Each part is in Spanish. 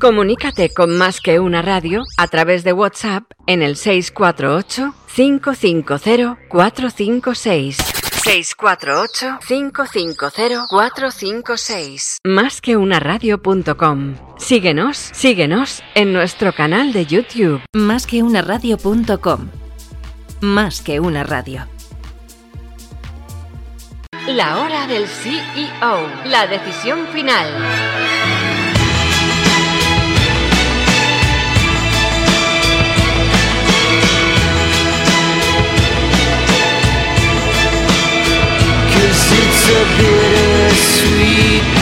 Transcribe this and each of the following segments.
Comunícate con Más que una radio a través de WhatsApp en el 648 550 456. 648-550-456. Más que una radio.com. Síguenos, síguenos en nuestro canal de YouTube. Más que una radio.com. Más que una radio. La hora del CEO. La decisión final. a bittersweet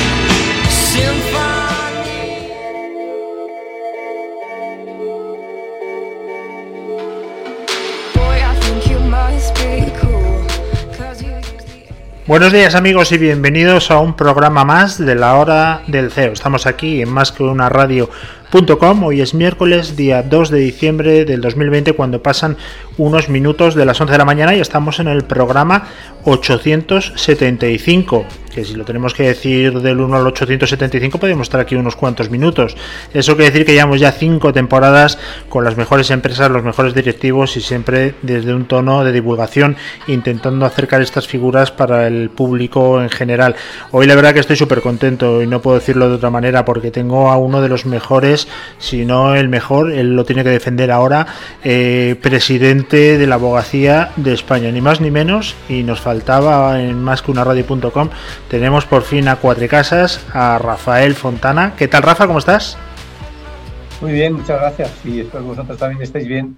Buenos días amigos y bienvenidos a un programa más de la hora del CEO. Estamos aquí en más que una radio.com. Hoy es miércoles, día 2 de diciembre del 2020, cuando pasan unos minutos de las 11 de la mañana y estamos en el programa 875 que si lo tenemos que decir del 1 al 875 podemos estar aquí unos cuantos minutos. Eso quiere decir que llevamos ya cinco temporadas con las mejores empresas, los mejores directivos y siempre desde un tono de divulgación intentando acercar estas figuras para el público en general. Hoy la verdad que estoy súper contento y no puedo decirlo de otra manera porque tengo a uno de los mejores, si no el mejor, él lo tiene que defender ahora, eh, presidente de la abogacía de España, ni más ni menos, y nos faltaba en más que una radio.com tenemos por fin a Cuatrecasas, a Rafael Fontana. ¿Qué tal, Rafa? ¿Cómo estás? Muy bien, muchas gracias. Y espero que vosotros también estéis bien.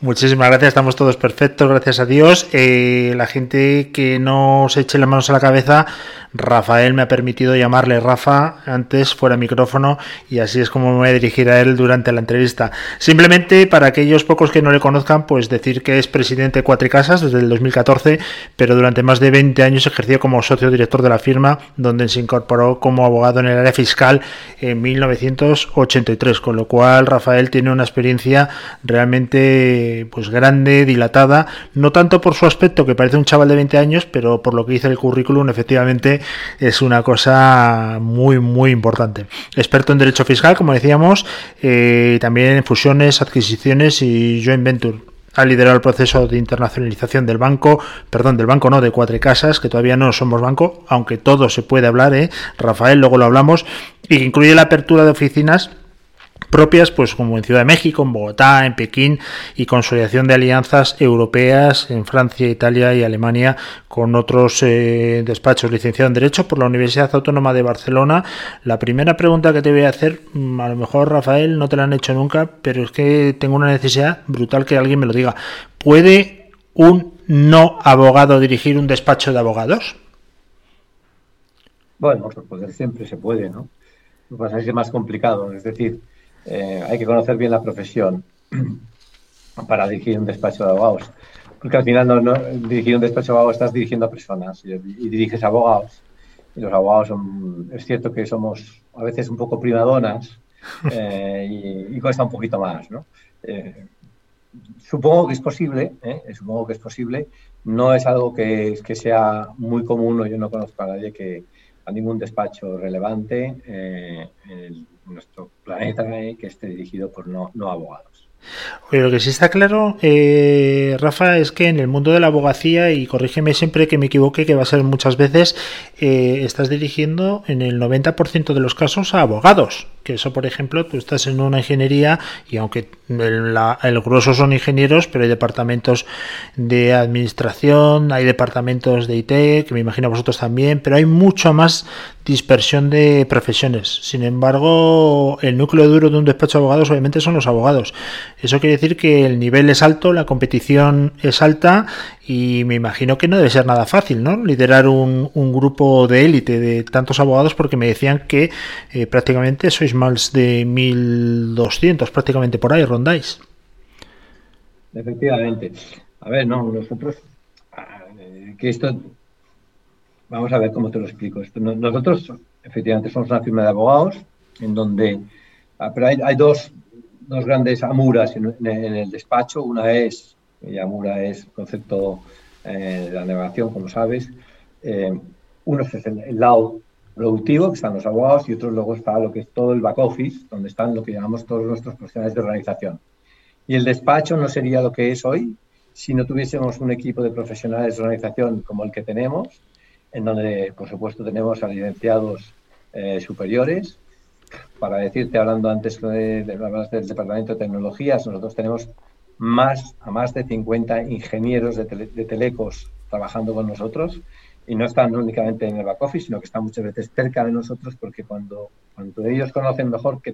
Muchísimas gracias, estamos todos perfectos, gracias a Dios. Eh, la gente que no se eche las manos a la cabeza, Rafael me ha permitido llamarle Rafa antes fuera micrófono y así es como me voy a dirigir a él durante la entrevista. Simplemente para aquellos pocos que no le conozcan, pues decir que es presidente de Cuatricasas desde el 2014, pero durante más de 20 años ejerció como socio director de la firma, donde se incorporó como abogado en el área fiscal en 1983, con lo cual Rafael tiene una experiencia realmente pues grande, dilatada, no tanto por su aspecto, que parece un chaval de 20 años, pero por lo que dice el currículum, efectivamente es una cosa muy, muy importante. Experto en derecho fiscal, como decíamos, eh, también en fusiones, adquisiciones y joint venture ha liderado el proceso de internacionalización del banco, perdón, del banco no, de Cuatro Casas, que todavía no somos banco, aunque todo se puede hablar, ¿eh? Rafael, luego lo hablamos, y que incluye la apertura de oficinas propias, pues como en Ciudad de México, en Bogotá, en Pekín y consolidación de alianzas europeas en Francia, Italia y Alemania con otros eh, despachos licenciado en Derecho por la Universidad Autónoma de Barcelona. La primera pregunta que te voy a hacer, mm, a lo mejor Rafael no te la han hecho nunca, pero es que tengo una necesidad brutal que alguien me lo diga. ¿Puede un no abogado dirigir un despacho de abogados? Bueno, pues siempre se puede, ¿no? Lo que pasa es que es más complicado, es decir, eh, hay que conocer bien la profesión para dirigir un despacho de abogados. Porque al final, no, dirigir un despacho de abogados estás dirigiendo a personas y, diriges a abogados. Y los abogados son, es cierto que somos a veces un poco primadonas eh, y, cuesta un poquito más, ¿no? Eh, supongo que es posible, supongo que es posible. No es algo que, que sea muy común, o yo no conozco a nadie que a ningún despacho relevante el, nuestro planeta que esté dirigido por no, abogados. Oye, lo que sí está claro, eh, Rafa, es que en el mundo de la abogacía, y corrígeme siempre que me equivoque, que va a ser muchas veces, eh, estás dirigiendo en el 90% de los casos a abogados. Que eso, por ejemplo, tú estás en una ingeniería y aunque el, el grueso son ingenieros, pero hay departamentos de administración, hay departamentos de IT, que me imagino vosotros también, pero hay mucho más dispersión de profesiones. Sin embargo, el núcleo duro de un despacho de abogados obviamente son los abogados. Eso quiere decir que el nivel es alto, la competición es alta y me imagino que no debe ser nada fácil, ¿no? Liderar un, grupo de élite de tantos abogados porque me decían que eh, prácticamente sois más de 1200, prácticamente por ahí rondáis. Efectivamente. A ver, no, nosotros, eh, que esto Vamos a ver cómo te lo explico. Nosotros, efectivamente, somos una firma de abogados en donde, ah, pero hay, dos, grandes amuras en, el despacho. Una es, y amura es concepto eh, de la navegación, como sabes. Eh, uno es el, lado productivo, que están los abogados, y otros luego está lo que es todo el back office, donde están lo que llamamos todos nuestros profesionales de organización. Y el despacho no sería lo que es hoy si no tuviésemos un equipo de profesionales de organización como el que tenemos, en donde, por supuesto, tenemos a licenciados eh, superiores. Para decirte, hablando antes de, del Departamento de Tecnologías, nosotros tenemos más a más de 50 ingenieros de, de telecos trabajando con nosotros y no están únicamente en el back office, sino que están muchas veces cerca de nosotros porque cuando, cuando ellos conocen mejor qué,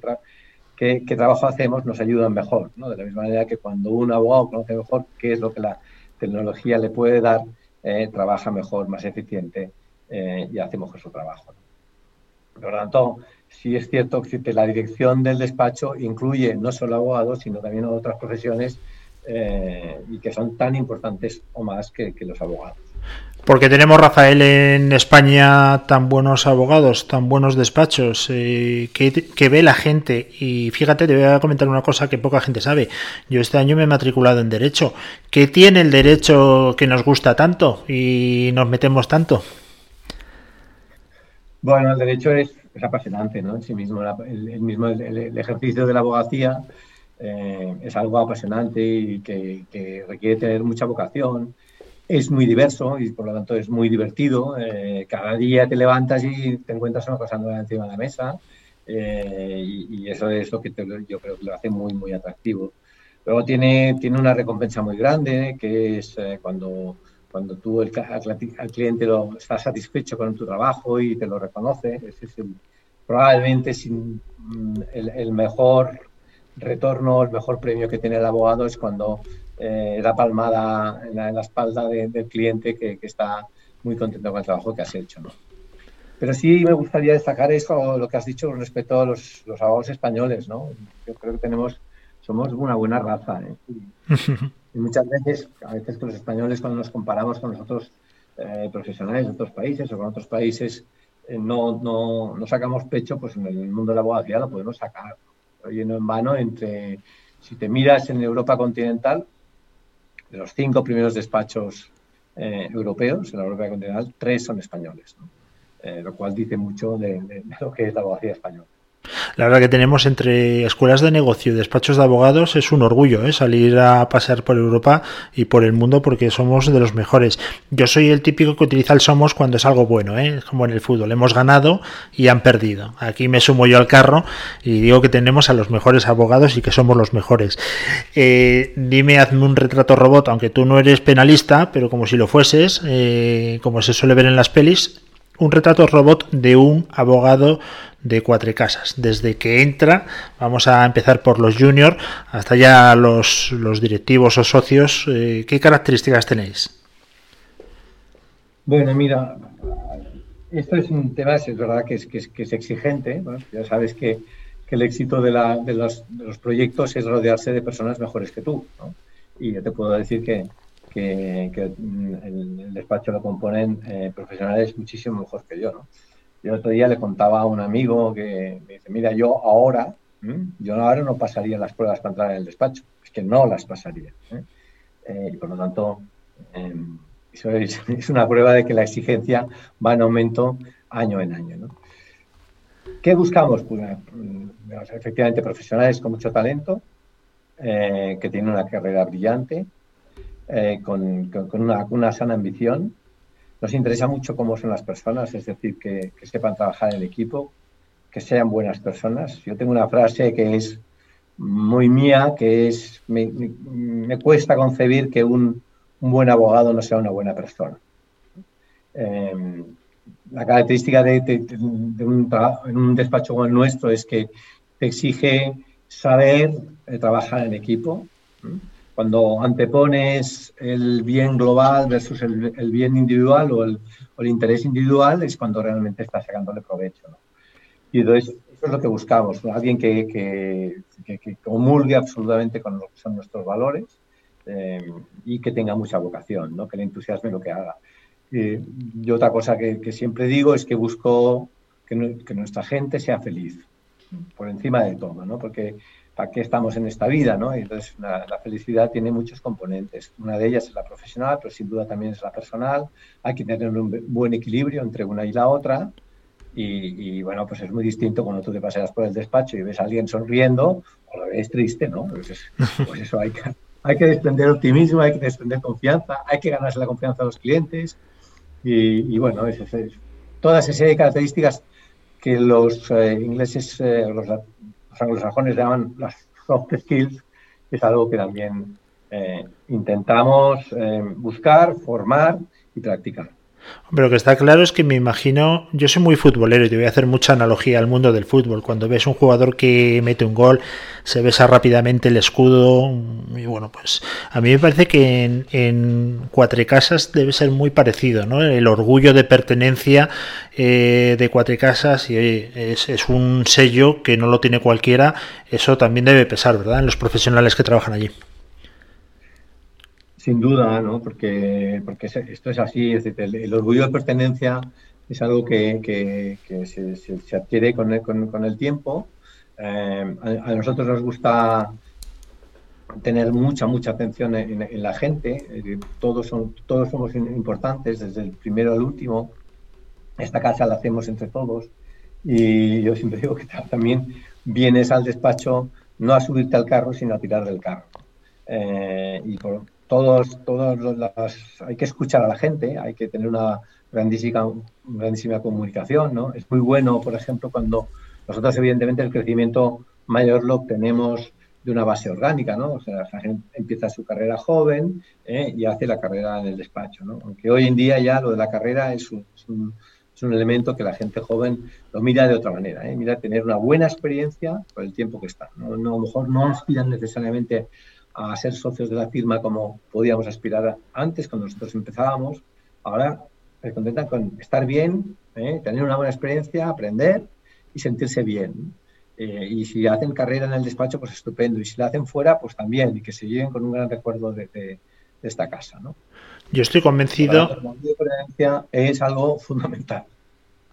qué, trabajo hacemos, nos ayudan mejor. ¿no? De la misma manera que cuando un abogado conoce mejor qué es lo que la tecnología le puede dar, eh, trabaja mejor, más eficiente eh, y hace mejor su trabajo. Por lo tanto, sí es cierto que la dirección del despacho incluye no solo abogados, sino también otras profesiones eh, y que son tan importantes o más que los abogados. Porque tenemos, Rafael, en España tan buenos abogados, tan buenos despachos, eh, que, ve la gente. Y fíjate, te voy a comentar una cosa que poca gente sabe. Yo este año me he matriculado en Derecho. ¿Qué tiene el Derecho que nos gusta tanto y nos metemos tanto? Bueno, el Derecho es, apasionante, ¿no? En sí mismo, el, mismo el, ejercicio de la abogacía eh, es algo apasionante y que requiere tener mucha vocación es muy diverso y por lo tanto es muy divertido. Eh, cada día te levantas y te encuentras una cosa nueva encima de la mesa eh, y, eso es lo que yo creo que lo hace muy, muy atractivo. Luego tiene, tiene una recompensa muy grande que es eh, cuando, cuando tú el, cliente lo, está satisfecho con tu trabajo y te lo reconoce. es probablemente sin, mm, el mejor retorno, el mejor premio que tiene el abogado es cuando eh, la palmada en la, espalda del cliente que, está muy contento con el trabajo que has hecho. ¿no? Pero sí me gustaría destacar eso, lo que has dicho respecto a los, los abogados españoles. ¿no? Yo creo que tenemos, somos una buena raza. ¿eh? Y, muchas veces, a veces con los españoles, cuando nos comparamos con los otros eh, profesionales de otros países o con otros países, eh, no, no, no, sacamos pecho, pues en el mundo de la abogacía lo podemos sacar. Oye, no en vano, entre, si te miras en Europa continental, de los cinco primeros despachos eh, europeos en la Europa continental, tres son españoles, eh, lo cual dice mucho de, de, lo que es la abogacía española. La verdad que tenemos entre escuelas de negocio y despachos de abogados es un orgullo ¿eh? salir a pasear por Europa y por el mundo porque somos de los mejores. Yo soy el típico que utiliza el somos cuando es algo bueno, ¿eh? como en el fútbol. Hemos ganado y han perdido. Aquí me sumo yo al carro y digo que tenemos a los mejores abogados y que somos los mejores. Eh, dime, hazme un retrato robot, aunque tú no eres penalista, pero como si lo fueses, como se suele ver en las pelis, un retrato robot de un abogado de Cuatro Casas. Desde que entra, vamos a empezar por los juniors hasta ya los, los directivos o socios. Eh, ¿Qué características tenéis? Bueno, mira, esto es un tema, es verdad que es, que es, exigente. ya sabes que, el éxito de, la, de, los, de, los, proyectos es rodearse de personas mejores que tú. Y yo te puedo decir que, que, el, despacho lo componen eh, profesionales muchísimo mejor que yo. ¿no? Yo otro día le contaba a un amigo que me dice, mira, yo ahora, yo ahora no pasaría las pruebas para entrar en el despacho, es que no las pasaría. ¿eh? Eh, y por lo tanto, em, eso es, una prueba de que la exigencia va en aumento año en año. ¿no? ¿Qué buscamos? Pues, mm, efectivamente, profesionales con mucho talento, eh, que tienen una carrera brillante, con, una, una sana ambición, nos interesa mucho cómo son las personas, es decir, que, sepan trabajar en equipo, que sean buenas personas. Yo tengo una frase que es muy mía, que es, me, cuesta concebir que un, buen abogado no sea una buena persona. Em, la característica de, un en un despacho como el nuestro es que te exige saber eh, trabajar en equipo, cuando antepones el bien global versus el, bien individual o el, interés individual, es cuando realmente estás sacándole provecho. Y entonces, eso es lo que buscamos, alguien que, que, comulgue absolutamente con lo que son nuestros valores eh, y que tenga mucha vocación, ¿no? que le entusiasme lo que haga. y otra cosa que, siempre digo es que busco que, nuestra gente sea feliz, por encima de todo, ¿no? porque para qué estamos en esta vida, ¿no? entonces la felicidad tiene muchos componentes. Una de ellas es la profesional, pero sin duda también es la personal. Hay que tener un buen equilibrio entre una y la otra. Y, bueno, pues es muy distinto cuando tú te paseas por el despacho y ves a alguien sonriendo o lo ves triste, ¿no? Pues, pues eso hay que, hay que desprender optimismo, hay que desprender confianza, hay que ganarse la confianza de los clientes. Y, bueno, es, es, toda esa serie de características que los eh, ingleses, eh, los, los, anglosajones llaman las soft skills, es algo que también eh, intentamos buscar, formar y practicar. Pero lo que está claro es que me imagino, yo soy muy futbolero y te voy a hacer mucha analogía al mundo del fútbol. Cuando ves un jugador que mete un gol, se besa rápidamente el escudo. Y bueno, pues a mí me parece que en, en Cuatrecasas debe ser muy parecido, ¿no? El orgullo de pertenencia eh, de Cuatrecasas y es, es un sello que no lo tiene cualquiera. Eso también debe pesar, ¿verdad? En los profesionales que trabajan allí. Sin duda, ¿no? Porque, porque esto es así, es el, orgullo de pertenencia es algo que, se, adquiere con el, con, el tiempo. Eh, a, nosotros nos gusta tener mucha, mucha atención en, la gente. Todos, son, todos somos importantes, desde el primero al último. Esta casa la hacemos entre todos. Y yo siempre digo que también vienes al despacho no a subirte al carro, sino a tirar del carro. Eh, y por, todos, todos las, hay que escuchar a la gente, hay que tener una grandísima, grandísima comunicación, ¿no? Es muy bueno, por ejemplo, cuando nosotros evidentemente el crecimiento mayor lo obtenemos de una base orgánica, ¿no? O sea, la gente empieza su carrera joven ¿eh? y hace la carrera en el despacho, ¿no? Aunque hoy en día ya lo de la carrera es un, es un, elemento que la gente joven lo mira de otra manera, ¿eh? Mira tener una buena experiencia por el tiempo que está, ¿no? no a lo mejor no aspiran necesariamente a ser socios de la firma como podíamos aspirar antes cuando nosotros empezábamos. Ahora se contentan con estar bien, ¿eh? tener una buena experiencia, aprender y sentirse bien. Eh, y si hacen carrera en el despacho, pues estupendo. Y si la hacen fuera, pues también. Y que se lleven con un gran recuerdo de, esta casa. ¿no? Yo estoy convencido. La es algo fundamental.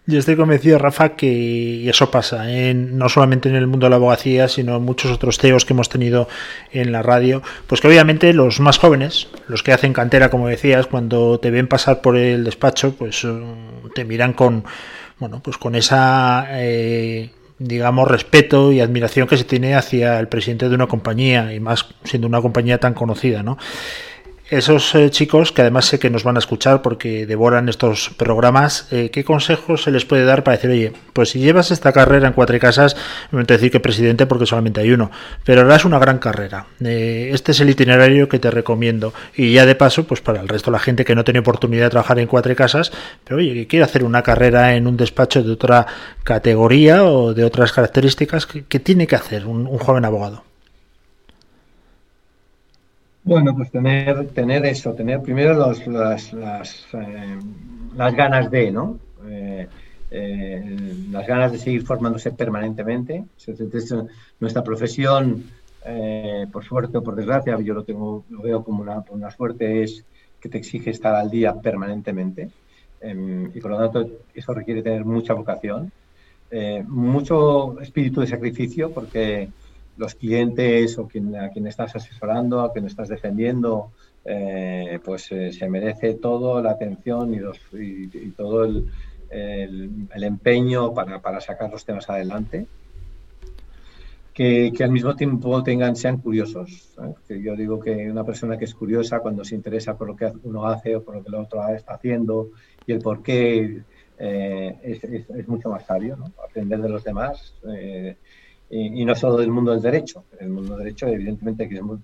Yo estoy convencido, Rafa, que eso pasa, en, no solamente en el mundo de la abogacía, sino en muchos otros CEOs que hemos tenido en la radio, pues que obviamente los más jóvenes, los que hacen cantera, como decías, cuando te ven pasar por el despacho, pues eh, te miran con, bueno, pues con esa... Eh, digamos, respeto y admiración que se tiene hacia el presidente de una compañía, y más siendo una compañía tan conocida, ¿no? Esos eh, chicos, que además sé que nos van a escuchar porque devoran estos programas, eh, ¿qué consejos se les puede dar para decir, oye, pues si llevas esta carrera en cuatro casas, voy a decir que presidente porque solamente hay uno, pero harás una gran carrera. Eh, este es el itinerario que te recomiendo. Y ya de paso, pues para el resto de la gente que no tiene oportunidad de trabajar en cuatro casas, pero oye, que quiere hacer una carrera en un despacho de otra categoría o de otras características, ¿qué, tiene que hacer un joven abogado? Bueno, pues tener, tener eso, tener primero los, las, las, eh, ganas de, ¿no? Eh, eh, las ganas de seguir formándose permanentemente. Nuestra profesión, por suerte o por desgracia, yo lo, tengo, lo veo como una, una suerte, es que te exige estar al día permanentemente. Em, y por lo tanto, eso requiere tener mucha vocación, mucho espíritu de sacrificio, porque los clientes o quien, a quien estás asesorando, a quien estás defendiendo, eh, pues eh, se merece toda la atención y, los, y, todo el, el, empeño para, para, sacar los temas adelante. Que, que, al mismo tiempo tengan, sean curiosos. Que yo digo que una persona que es curiosa cuando se interesa por lo que uno hace o por lo que el otro está haciendo y el por qué eh, es, es, mucho más sabio, ¿no? aprender de los demás y, no solo del mundo del derecho. El mundo del derecho, evidentemente, que es muy,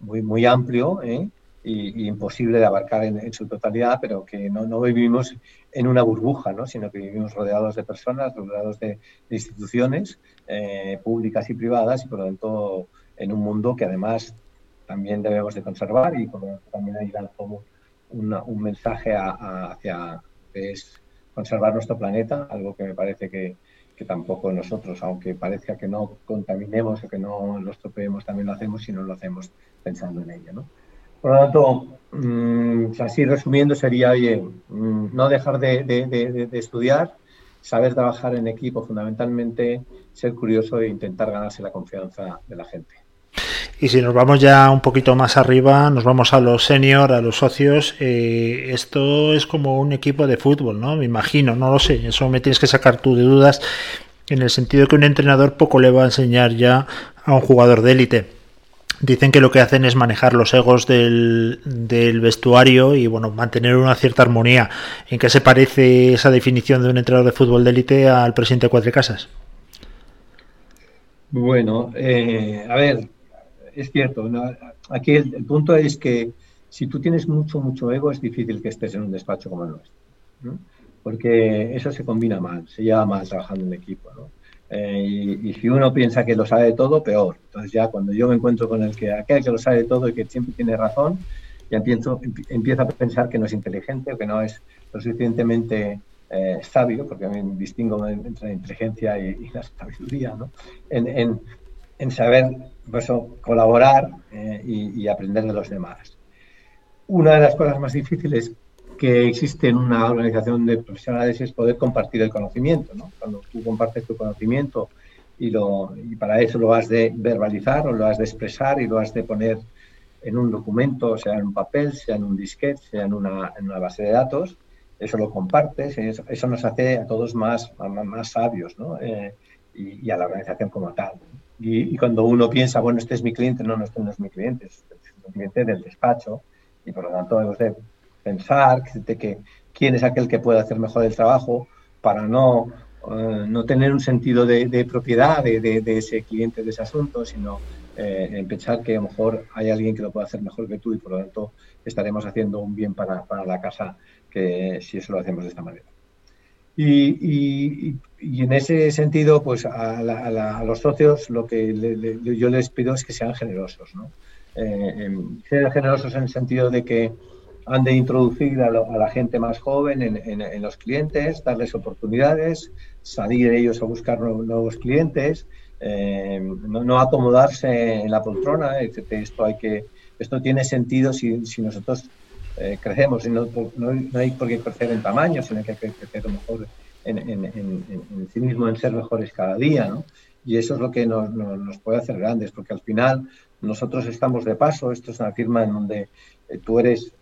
muy, muy, amplio ¿eh? y, imposible de abarcar en, su totalidad, pero que no, no, vivimos en una burbuja, ¿no? sino que vivimos rodeados de personas, rodeados de, instituciones eh, públicas y privadas, y por lo tanto, en un mundo que además también debemos de conservar y tanto también hay como un mensaje hacia es conservar nuestro planeta, algo que me parece que, que tampoco nosotros, aunque parezca que no contaminemos o que no lo estropeemos, también lo hacemos si no lo hacemos pensando en ello. ¿no? Por lo tanto, mm, así resumiendo, sería, oye, mm, no dejar de, estudiar, saber trabajar en equipo fundamentalmente, ser curioso e intentar ganarse la confianza de la gente. Y si nos vamos ya un poquito más arriba, nos vamos a los senior, a los socios, eh, esto es como un equipo de fútbol, ¿no? Me imagino, no lo sé, eso me tienes que sacar tú de dudas, en el sentido que un entrenador poco le va a enseñar ya a un jugador de élite. Dicen que lo que hacen es manejar los egos del, del, vestuario y bueno, mantener una cierta armonía. ¿En qué se parece esa definición de un entrenador de fútbol de élite al presidente de Cuatro Casas? Bueno, eh, a ver, es cierto. Aquí el, punto es que si tú tienes mucho, mucho ego, es difícil que estés en un despacho como el nuestro. Porque eso se combina mal, se lleva mal trabajando en equipo. Eh, y, si uno piensa que lo sabe todo, peor. Entonces ya cuando yo me encuentro con el que aquel que lo sabe todo y que siempre tiene razón, ya empiezo, empiezo a pensar que no es inteligente o que no es lo suficientemente eh, sabio, porque a mí distingo entre la inteligencia y, la sabiduría, ¿no? Saber pues, colaborar eh, y, aprender de los demás. Una de las cosas más difíciles que existe en una organización de profesionales es poder compartir el conocimiento. ¿no? Cuando tú compartes tu conocimiento y, para eso lo has de verbalizar o lo has de expresar y lo has de poner en un documento, sea en un papel, sea en un disquete, sea en una, en una base de datos, eso lo compartes, eso, nos hace a todos más, más, sabios. Eh, y, a la organización como tal. Y, cuando uno piensa, bueno, este es mi cliente, no, no, este no es mi cliente, es mi cliente del despacho. Y por lo tanto, debemos de pensar que quién es aquel que puede hacer mejor el trabajo para no, eh, no tener un sentido de, propiedad de, de, ese cliente, de ese asunto, sino eh, en pensar que a lo mejor hay alguien que lo puede hacer mejor que tú y por lo tanto estaremos haciendo un bien para, para la casa que si eso lo hacemos de esta manera. Y, en ese sentido, pues a, los socios lo que yo les pido es que sean generosos, ¿no? Eh, sean generosos en el sentido de que han de introducir a, la gente más joven en, los clientes, darles oportunidades, salir ellos a buscar nuevos, clientes, eh, no, acomodarse en la poltrona, esto hay que esto tiene sentido si, si nosotros eh, crecemos y no, no, hay por qué crecer en tamaño, sino que hay que crecer mejor en, sí mismo, en ser mejores cada día, ¿no? Y eso es lo que nos, nos, puede hacer grandes, porque al final nosotros estamos de paso, esto es una firma en donde eh, tú eres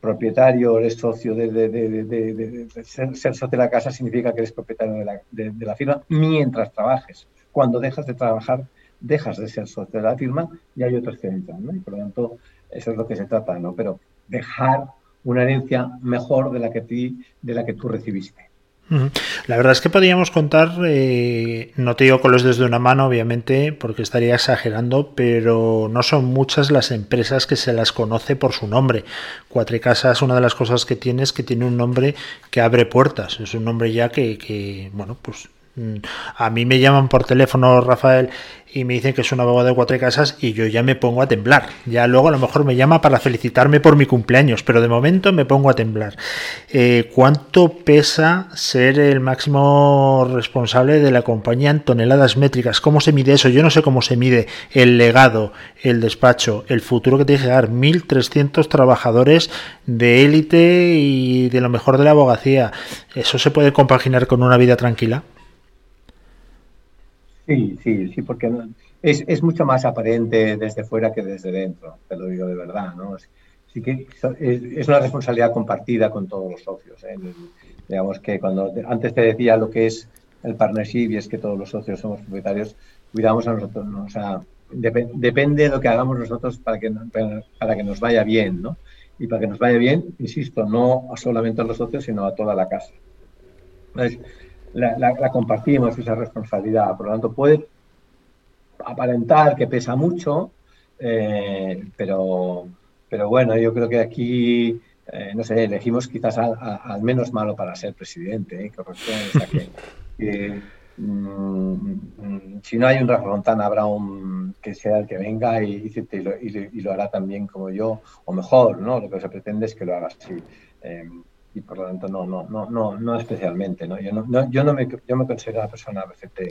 propietario, eres socio de, de, de, ser, ser, socio de la casa significa que eres propietario de la, de, la firma mientras trabajes. Cuando dejas de trabajar, dejas de ser socio de la firma y hay otros que entran, ¿no? Y por lo tanto, eso es lo que se trata, ¿no? Pero dejar una herencia mejor de la que, ti, de la que tú recibiste. La verdad es que podríamos contar, eh, no te digo con los dedos de una mano, obviamente, porque estaría exagerando, pero no son muchas las empresas que se las conoce por su nombre. Cuatro Casas, una de las cosas que tiene es que tiene un nombre que abre puertas. Es un nombre ya que, que bueno, pues a mí me llaman por teléfono, Rafael, y me dicen que es un abogado de cuatro casas y yo ya me pongo a temblar. Ya luego a lo mejor me llama para felicitarme por mi cumpleaños, pero de momento me pongo a temblar. Eh, ¿Cuánto pesa ser el máximo responsable de la compañía en toneladas métricas? ¿Cómo se mide eso? Yo no sé cómo se mide el legado, el despacho, el futuro que tiene que dar 1.300 trabajadores de élite y de lo mejor de la abogacía. ¿Eso se puede compaginar con una vida tranquila? Sí, sí, sí, porque es, es, mucho más aparente desde fuera que desde dentro, te lo digo de verdad, ¿no? Sí que es, una responsabilidad compartida con todos los socios. ¿eh? Digamos que cuando antes te decía lo que es el partnership y es que todos los socios somos propietarios, cuidamos a nosotros, ¿no? O sea, depende de lo que hagamos nosotros para que, para que nos vaya bien, ¿no? Y para que nos vaya bien, insisto, no solamente a los socios, sino a toda la casa. Entonces, la, compartimos esa responsabilidad. Por lo tanto, puede aparentar que pesa mucho, eh, pero, pero bueno, yo creo que aquí, eh, no sé, elegimos quizás al, menos malo para ser presidente, ¿eh? que, mm, si no hay un Rafa habrá un que sea el que venga y, y, lo, hará también como yo, o mejor, ¿no? Lo que se pretende es que lo haga así y por lo tanto no, no, no, no, no especialmente. ¿no? Yo, no, yo, no me, yo me considero una persona perfecta,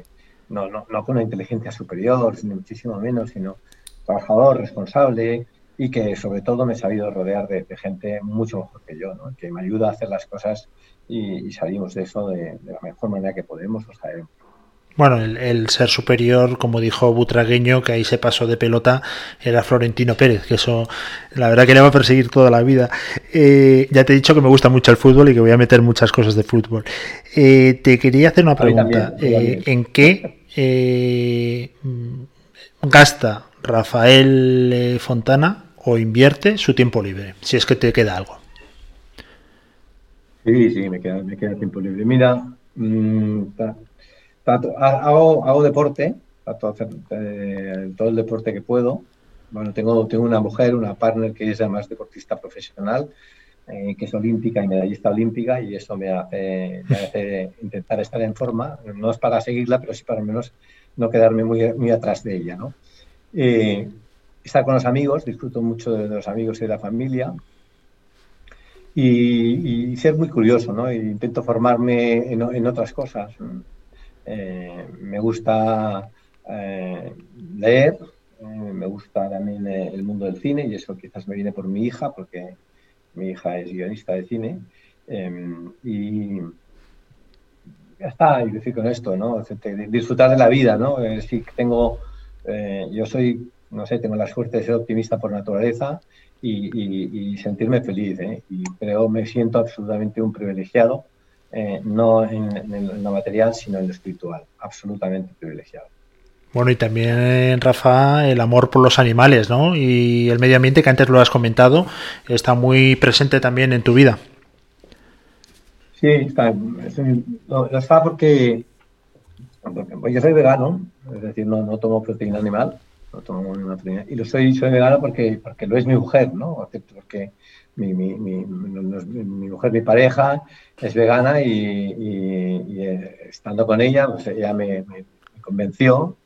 no, no, no con una inteligencia superior, ni muchísimo menos, sino trabajador, responsable y que sobre todo me he sabido rodear de, gente mucho mejor que yo, ¿no? que me ayuda a hacer las cosas y, salimos de eso de, la mejor manera que podemos o sabemos. Bueno, el, ser superior, como dijo Butragueño, que ahí se pasó de pelota, era Florentino Pérez, que eso la verdad que le va a perseguir toda la vida. Eh, ya te he dicho que me gusta mucho el fútbol y que voy a meter muchas cosas de fútbol. Eh, te quería hacer una pregunta. Eh, ¿En qué gasta Rafael Fontana o invierte su tiempo libre? Si es que te queda algo. Sí, sí, me queda, me queda tiempo libre. Mira, mmm, hago, hago deporte, trato hacer eh, todo el deporte que puedo. Bueno, tengo, tengo una mujer, una partner que es además deportista profesional, eh, que es olímpica y medallista olímpica, y eso me hace, me hace, intentar estar en forma. No es para seguirla, pero sí para al menos no quedarme muy, muy atrás de ella. ¿no? Eh, estar con los amigos, disfruto mucho de los amigos y de la familia. Y, y ser muy curioso, ¿no? E intento formarme en, en otras cosas. Eh, me gusta eh, leer, eh, me gusta también el mundo del cine y eso quizás me viene por mi hija, porque mi hija es guionista de cine. y ya está, y decir con esto, ¿no? Disfrutar de la vida, ¿no? Si tengo, yo soy, no sé, tengo la suerte de ser optimista por naturaleza y, sentirme feliz, y, pero me siento absolutamente un privilegiado eh, no en, lo material, sino en lo espiritual. Absolutamente privilegiado. Bueno, y también, Rafa, el amor por los animales, ¿no? Y el medio ambiente, que antes lo has comentado, está muy presente también en tu vida. Sí, está. Lo, está porque, yo soy vegano, es decir, no, no tomo proteína animal, Y lo soy vegano porque, porque lo es mi mujer, ¿no? Porque mi, mi, mi, mi, mujer, mi pareja, es vegana y, eh, estando con ella, pues ella me, convenció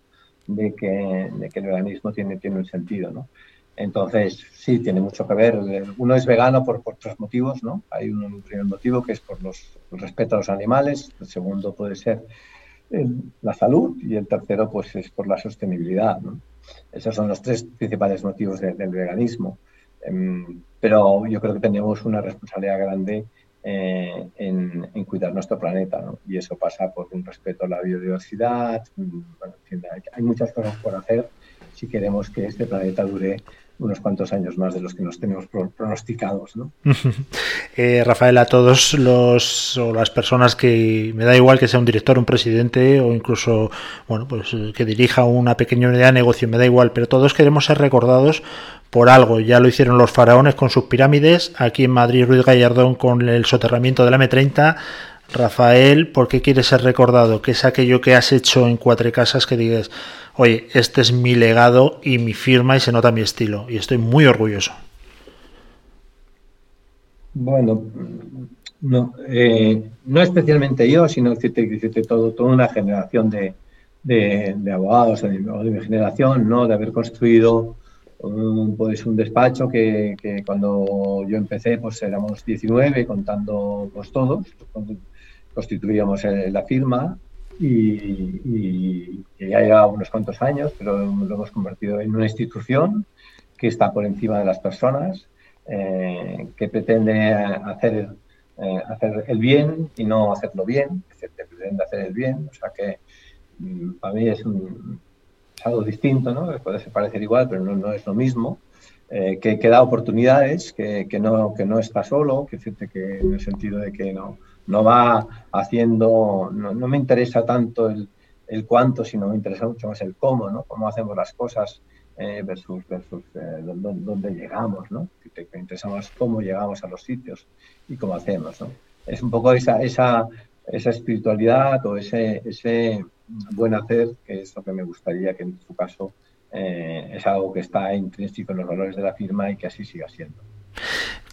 de que, de que, el veganismo tiene, tiene un sentido, ¿no? Entonces, sí, tiene mucho que ver. Uno es vegano por, por otros motivos, ¿no? Hay un, primer motivo que es por los, el respeto a los animales, el segundo puede ser la salud y el tercero pues es por la sostenibilidad. Esos son los tres principales motivos del veganismo. Em, pero yo creo que tenemos una responsabilidad grande eh, en, cuidar nuestro planeta, ¿no? Y eso pasa por un respeto a la biodiversidad. Mm, hay muchas cosas por hacer si queremos que este planeta dure unos cuantos años más de los que nos tenemos pronosticados. ¿no? eh, Rafael, a todos los o las personas que me da igual que sea un director, un presidente o incluso bueno pues que dirija una pequeña unidad de negocio, me da igual, pero todos queremos ser recordados por algo. Ya lo hicieron los faraones con sus pirámides, aquí en Madrid Ruiz Gallardón con el soterramiento de la M30. Rafael, ¿por qué quieres ser recordado? ¿Qué es aquello que has hecho en Cuatro Casas que digas, oye, este es mi legado y mi firma y se nota mi estilo? Y estoy muy orgulloso. Bueno, no, eh, no especialmente yo, sino que todo, toda una generación de, de, abogados de, mi generación, ¿no? De haber construido un, pues un despacho que, que, cuando yo empecé pues éramos 19 contando pues todos, constituíamos la firma y, ya lleva unos cuantos años, pero lo hemos convertido en una institución que está por encima de las personas, eh, que pretende hacer, eh, hacer el bien y no hacerlo bien, que pretende hacer el bien, o sea que mm, para mí es algo distinto, ¿no? Puede parecer igual, pero no, es lo mismo. Eh, que, da oportunidades, que, que, no, que no está solo, que en el sentido de que no, no va haciendo, no, no me interesa tanto el, el, cuánto, sino me interesa mucho más el cómo, ¿no? Cómo hacemos las cosas eh, versus, versus eh, dónde, llegamos, ¿no? Que, me interesa más cómo llegamos a los sitios y cómo hacemos, ¿no? Es un poco esa, esa, esa espiritualidad o ese, ese buen hacer, que es lo que me gustaría que en su caso eh, es algo que está intrínseco en los valores de la firma y que así siga siendo.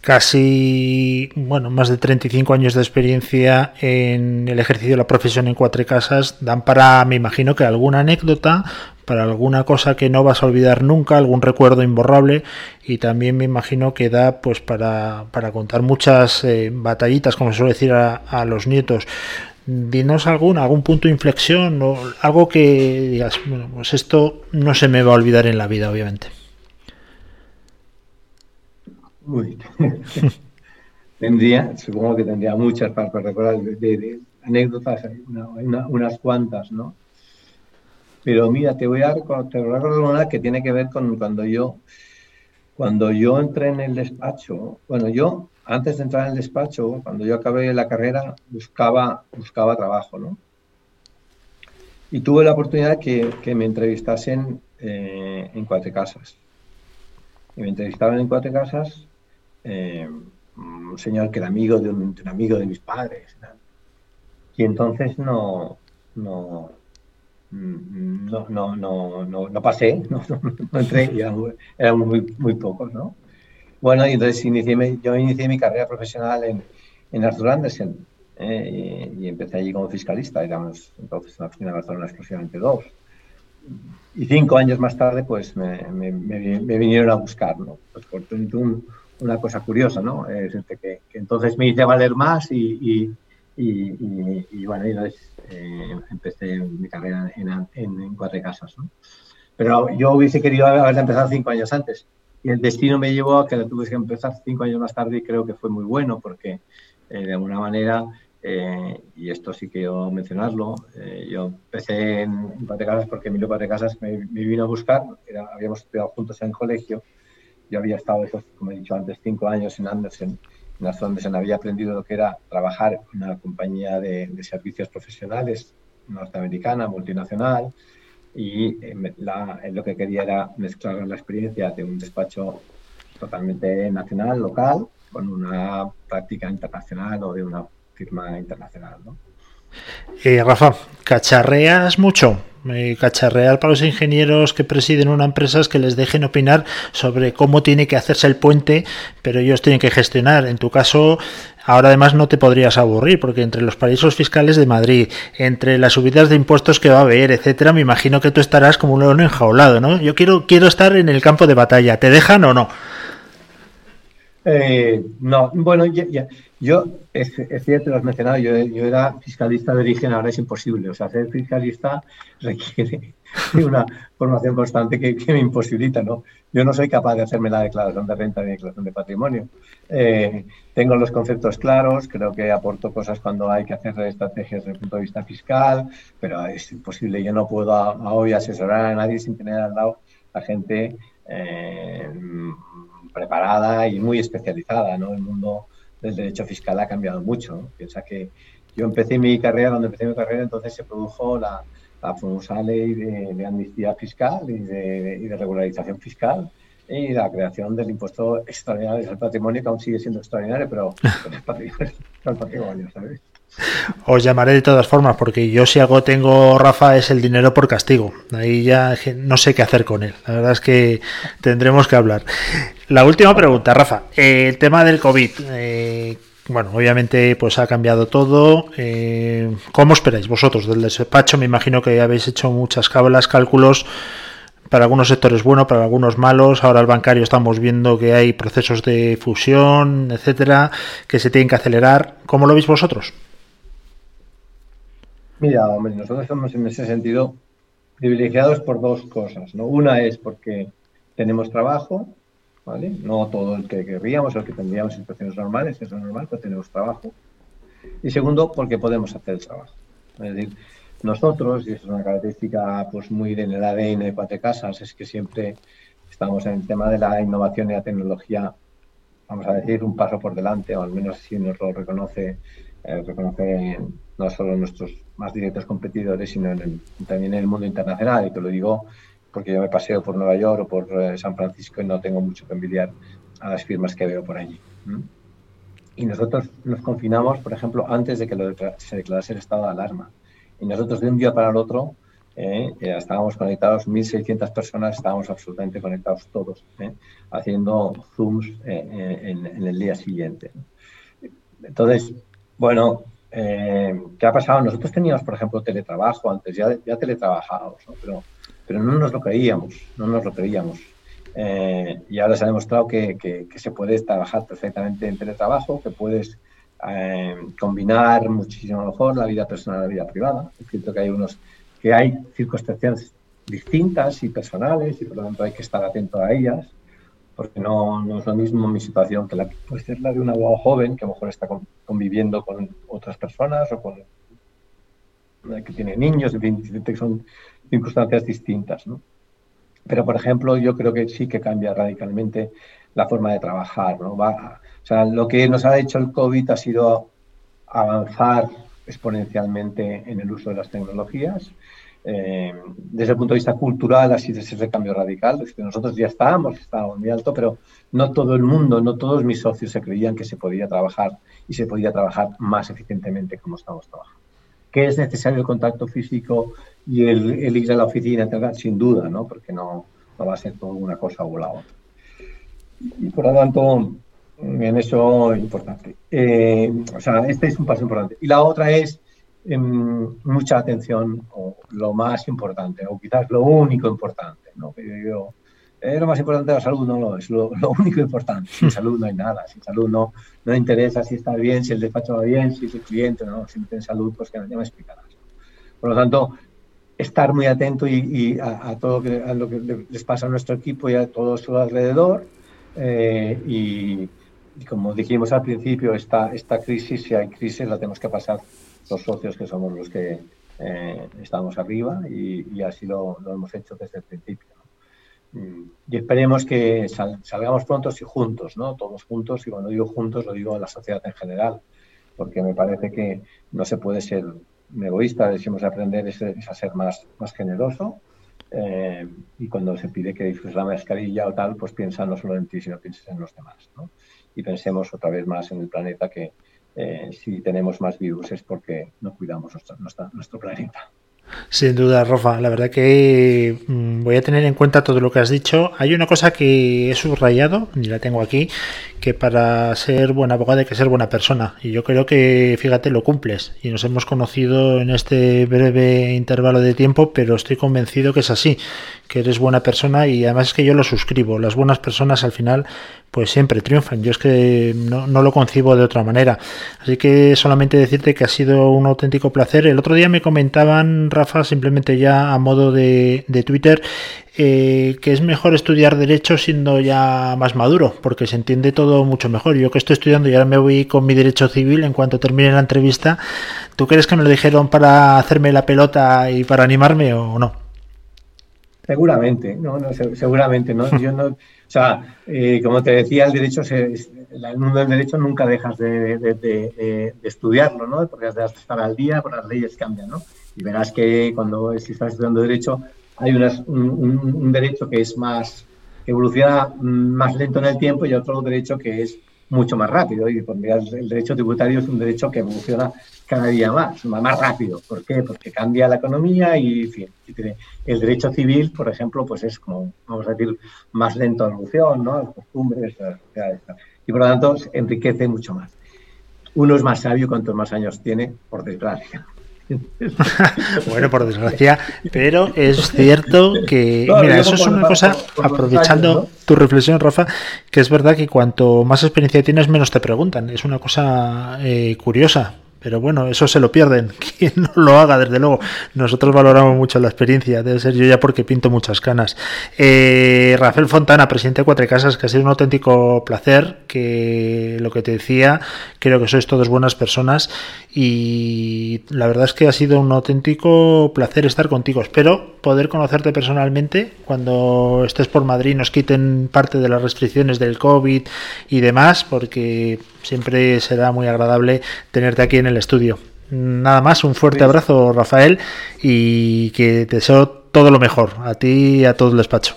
Casi, bueno, más de 35 años de experiencia en el ejercicio de la profesión en Cuatro Casas dan para, me imagino que alguna anécdota, para alguna cosa que no vas a olvidar nunca, algún recuerdo imborrable y también me imagino que da pues para, para contar muchas eh, batallitas, como se suele decir a, los nietos dinos algún, algún punto de inflexión o algo que digas, bueno, pues esto no se me va a olvidar en la vida, obviamente. Uy. tendría, supongo que tendría muchas para, recordar de, anécdotas, unas cuantas, ¿no? Pero mira, te voy a recordar una que tiene que ver con cuando yo, cuando yo entré en el despacho. Bueno, yo antes de entrar en el despacho, cuando yo acabé la carrera, buscaba, buscaba trabajo, ¿no? Y tuve la oportunidad que, que me entrevistasen eh, en Cuatro Casas. Y me entrevistaban en Cuatro Casas eh, un señor que era amigo de un, amigo de mis padres. Y entonces no, no, no, no, no, no, pasé, no, entré, eran, muy, muy pocos, ¿no? Bueno, y entonces inicié, yo inicié mi carrera profesional en, en Arthur Andersen eh, y, empecé allí como fiscalista, digamos, entonces en la oficina de Barcelona exclusivamente dos. Y cinco años más tarde, pues me, me, me, vinieron a buscar, ¿no? Pues por un, una cosa curiosa, ¿no? Es este, que, que, entonces me hice valer más y, y, y, y bueno, entonces eh, empecé mi carrera en, en, en, cuatro casas, ¿no? Pero yo hubiese querido haberla empezado cinco años antes. Y el destino me llevó a que la que empezar cinco años más tarde y creo que fue muy bueno porque eh, de alguna manera, eh, y esto sí que yo mencionarlo, eh, yo empecé en, en Casas porque Emilio Casas me, me vino a buscar, era, habíamos estudiado juntos en el colegio, yo había estado, esos, como he dicho antes, cinco años en Andersen, en Andersen había aprendido lo que era trabajar en una compañía de, servicios profesionales norteamericana, multinacional, y eh, la, lo que quería era mezclar la experiencia de un despacho totalmente nacional, local, con una práctica internacional o de una firma internacional. Eh, Rafa, ¿cacharreas mucho? Eh, cacharrear para los ingenieros que presiden una empresa es que les dejen opinar sobre cómo tiene que hacerse el puente, pero ellos tienen que gestionar. En tu caso, ahora además no te podrías aburrir, porque entre los paraísos fiscales de Madrid, entre las subidas de impuestos que va a haber, etcétera, me imagino que tú estarás como un león enjaulado, ¿no? Yo quiero, quiero estar en el campo de batalla. ¿Te dejan o no? Eh, no, bueno, ya, ya. yo, es, cierto, lo has mencionado, yo, era fiscalista de origen, ahora es imposible. O sea, ser fiscalista requiere una formación constante que, me imposibilita, ¿no? Yo no soy capaz de hacerme la declaración de renta ni declaración de patrimonio. Eh, tengo los conceptos claros, creo que aporto cosas cuando hay que hacer estrategias desde el punto de vista fiscal, pero es imposible. Yo no puedo hoy asesorar a nadie sin tener al lado a gente. Eh, preparada y muy especializada, ¿no? El mundo del derecho fiscal ha cambiado mucho. ¿no? Piensa que yo empecé mi carrera, donde empecé mi carrera, entonces se produjo la, la famosa ley de, de, amnistía fiscal y de, y de, regularización fiscal y la creación del impuesto extraordinario al patrimonio, que aún sigue siendo extraordinario, pero, pero es patrimonio, ¿sabes? Os llamaré de todas formas, porque yo si algo tengo, Rafa, es el dinero por castigo. Ahí ya no sé qué hacer con él. La verdad es que tendremos que hablar. La última pregunta, Rafa. Eh, el tema del COVID. Eh, bueno, obviamente pues ha cambiado todo. Eh, ¿Cómo esperáis vosotros del despacho? Me imagino que habéis hecho muchas cábalas, cálculos. Para algunos sectores bueno, para algunos malos. Ahora el bancario estamos viendo que hay procesos de fusión, etcétera, que se tienen que acelerar. ¿Cómo lo veis vosotros? Mira, hombre, nosotros somos en ese sentido privilegiados por dos cosas, ¿no? Una es porque tenemos trabajo, ¿vale? No todo el que querríamos el que tendríamos en situaciones normales, eso es normal, pero tenemos trabajo. Y segundo, porque podemos hacer el trabajo. Es decir, nosotros, y eso es una característica pues muy en el ADN de Cuatro Casas, es que siempre estamos en el tema de la innovación y la tecnología, vamos a decir, un paso por delante, o al menos si nos lo reconoce, eh, reconoce no solo nuestros más directos competidores, sino en el, también en el mundo internacional. Y te lo digo porque yo me paseo por Nueva York o por eh, San Francisco y no tengo mucho que envidiar a las firmas que veo por allí. Y nosotros nos confinamos, por ejemplo, antes de que lo de, se declarase el estado de alarma. Y nosotros de un día para el otro eh, estábamos conectados, 1.600 personas, estábamos absolutamente conectados todos, eh, haciendo Zooms eh, en, en, el día siguiente. Entonces, bueno, eh, ¿qué ha pasado? Nosotros teníamos, por ejemplo, teletrabajo antes, ya, ya teletrabajábamos, pero, pero no nos lo creíamos, no nos lo creíamos. Eh, y ahora se ha demostrado que, que, que, se puede trabajar perfectamente en teletrabajo, que puedes eh, combinar muchísimo mejor la vida personal y la vida privada. Es cierto que hay unos que hay circunstancias distintas y personales y por lo tanto hay que estar atento a ellas porque no, no, es lo mismo mi situación que la puede ser la de un abogado joven que a lo mejor está conviviendo con otras personas o con que tiene niños, que son circunstancias distintas. ¿no? Pero, por ejemplo, yo creo que sí que cambia radicalmente la forma de trabajar. ¿no? Va, o sea, lo que nos ha hecho el COVID ha sido avanzar exponencialmente en el uso de las tecnologías. Eh, desde el punto de vista cultural ha sido ese cambio radical. Es que nosotros ya estábamos, estábamos muy alto, pero no todo el mundo, no todos mis socios se creían que se podía trabajar y se podía trabajar más eficientemente como estamos trabajando. ¿Que es necesario el contacto físico y el, ir a la oficina? Sin duda, ¿no? porque no, no va a ser todo una cosa o la otra. Y por lo tanto, en eso es importante. Eh, o sea, este es un paso importante. Y la otra es mucha atención, o lo más importante, o quizás lo único importante. ¿no? yo, eh, lo más importante de la salud no lo es, lo, único importante. Sin salud no hay nada, sin salud no, no interesa si está bien, si el despacho va bien, si es el cliente, no, si no tiene salud, pues que ya me explicarás. Por lo tanto, estar muy atento y, a, todo lo que les pasa a nuestro equipo y a todo su alrededor. Eh, y, y como dijimos al principio, esta, esta crisis, si hay crisis, la tenemos que pasar los socios que somos los que eh, estamos arriba y, así lo, hemos hecho desde el principio. Mm, y esperemos que salgamos pronto y juntos, ¿no? todos juntos, y cuando digo juntos lo digo a la sociedad en general, porque me parece que no se puede ser egoísta, decimos aprender es, a ser más, más generoso. Eh, y cuando se pide que disfrutes la mascarilla o tal, pues piensa no solo en ti, sino pienses en los demás. ¿no? y pensemos otra vez más en el planeta que eh, si tenemos más virus es porque no cuidamos nuestro, nuestro planeta. Sin duda, Rafa. La verdad que mm, voy a tener en cuenta todo lo que has dicho. Hay una cosa que he subrayado, y la tengo aquí, que para ser buen abogado hay que ser buena persona. Y yo creo que, fíjate, lo cumples. Y nos hemos conocido en este breve intervalo de tiempo, pero estoy convencido que es así, que eres buena persona y además es que yo lo suscribo. Las buenas personas al final pues siempre triunfan. Yo es que no, lo concibo de otra manera. Así que solamente decirte que ha sido un auténtico placer. El otro día me comentaban, Rafa, simplemente ya a modo de, Twitter, eh, que es mejor estudiar derecho siendo ya más maduro, porque se entiende todo mucho mejor. Yo que estoy estudiando y ahora me voy con mi derecho civil en cuanto termine la entrevista, ¿tú crees que me lo dijeron para hacerme la pelota y para animarme o no? Seguramente, no, no seguramente, no. Yo no, o sea, eh, como te decía, el derecho, se, el mundo del derecho nunca dejas de, estudiarlo, ¿no? Porque has de estar al día, porque las leyes cambian, ¿no? Y verás que cuando estás estudiando derecho hay unas, un, derecho que es más, que evoluciona más lento en el tiempo y otro derecho que es mucho más rápido. Y el derecho tributario es un derecho que evoluciona cada día más, más rápido. ¿Por qué? Porque cambia la economía y, el derecho civil, por ejemplo, pues es como, vamos a decir, más lento de evolución, ¿no? Las costumbres, y por lo tanto enriquece mucho más. Uno es más sabio cuantos más años tiene, por desgracia. bueno, por desgracia, pero es cierto que, mira, eso es una cosa, aprovechando tu reflexión, Rafa, que es verdad que cuanto más experiencia tienes, menos te preguntan. Es una cosa eh, curiosa, pero bueno, eso se lo pierden. Quien no lo haga, desde luego. Nosotros valoramos mucho la experiencia. Debe ser yo ya porque pinto muchas canas. Eh, Rafael Fontana, presidente de Cuatro Casas, que ha sido un auténtico placer. Que lo que te decía, creo que sois todos buenas personas. Y la verdad es que ha sido un auténtico placer estar contigo. Espero poder conocerte personalmente cuando estés por Madrid, nos quiten parte de las restricciones del COVID y demás, porque siempre será muy agradable tenerte aquí en el estudio. Nada más, un fuerte abrazo, Rafael, y que te deseo todo lo mejor a ti y a todo el despacho.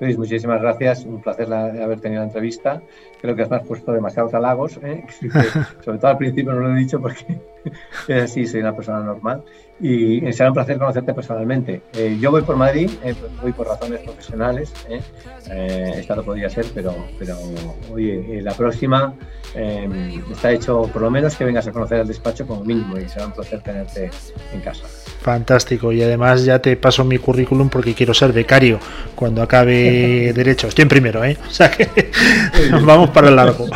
Luis, muchísimas gracias. Un placer haber tenido la entrevista. Creo que has puesto demasiados halagos. ¿eh? Sobre todo al principio no lo he dicho porque es así, soy una persona normal. Y será un placer conocerte personalmente. Eh, yo voy por Madrid, eh, voy por razones profesionales. esta no podría ser, pero, pero oye, la próxima está hecho por lo menos que vengas a conocer el despacho como mínimo y será un placer tenerte en casa. Fantástico. Y además ya te paso mi currículum porque quiero ser becario cuando acabe Derecho. Estoy en primero, ¿eh? O sea que vamos para el largo.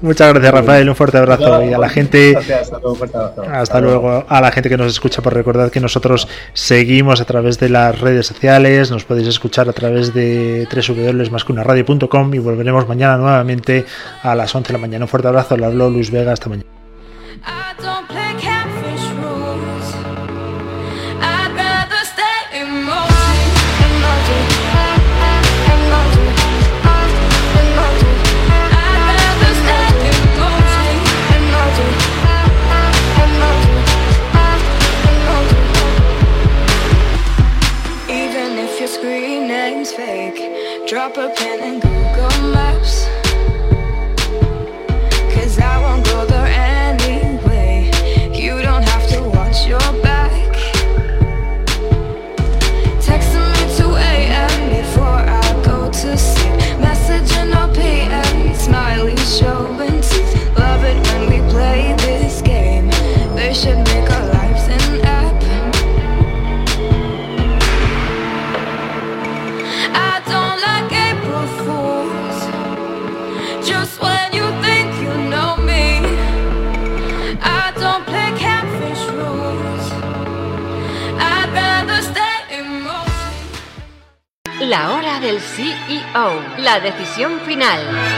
Muchas gracias, Rafael. Un fuerte abrazo. Y a la gente. Hasta luego. A la gente que nos escucha, por recordar que nosotros seguimos a través de las redes sociales. Nos podéis escuchar a través de www.mascunaradio.com y volveremos mañana nuevamente a las 11 de la mañana. Un fuerte abrazo. Le habló Luis Vega. Hasta mañana. Decisión final.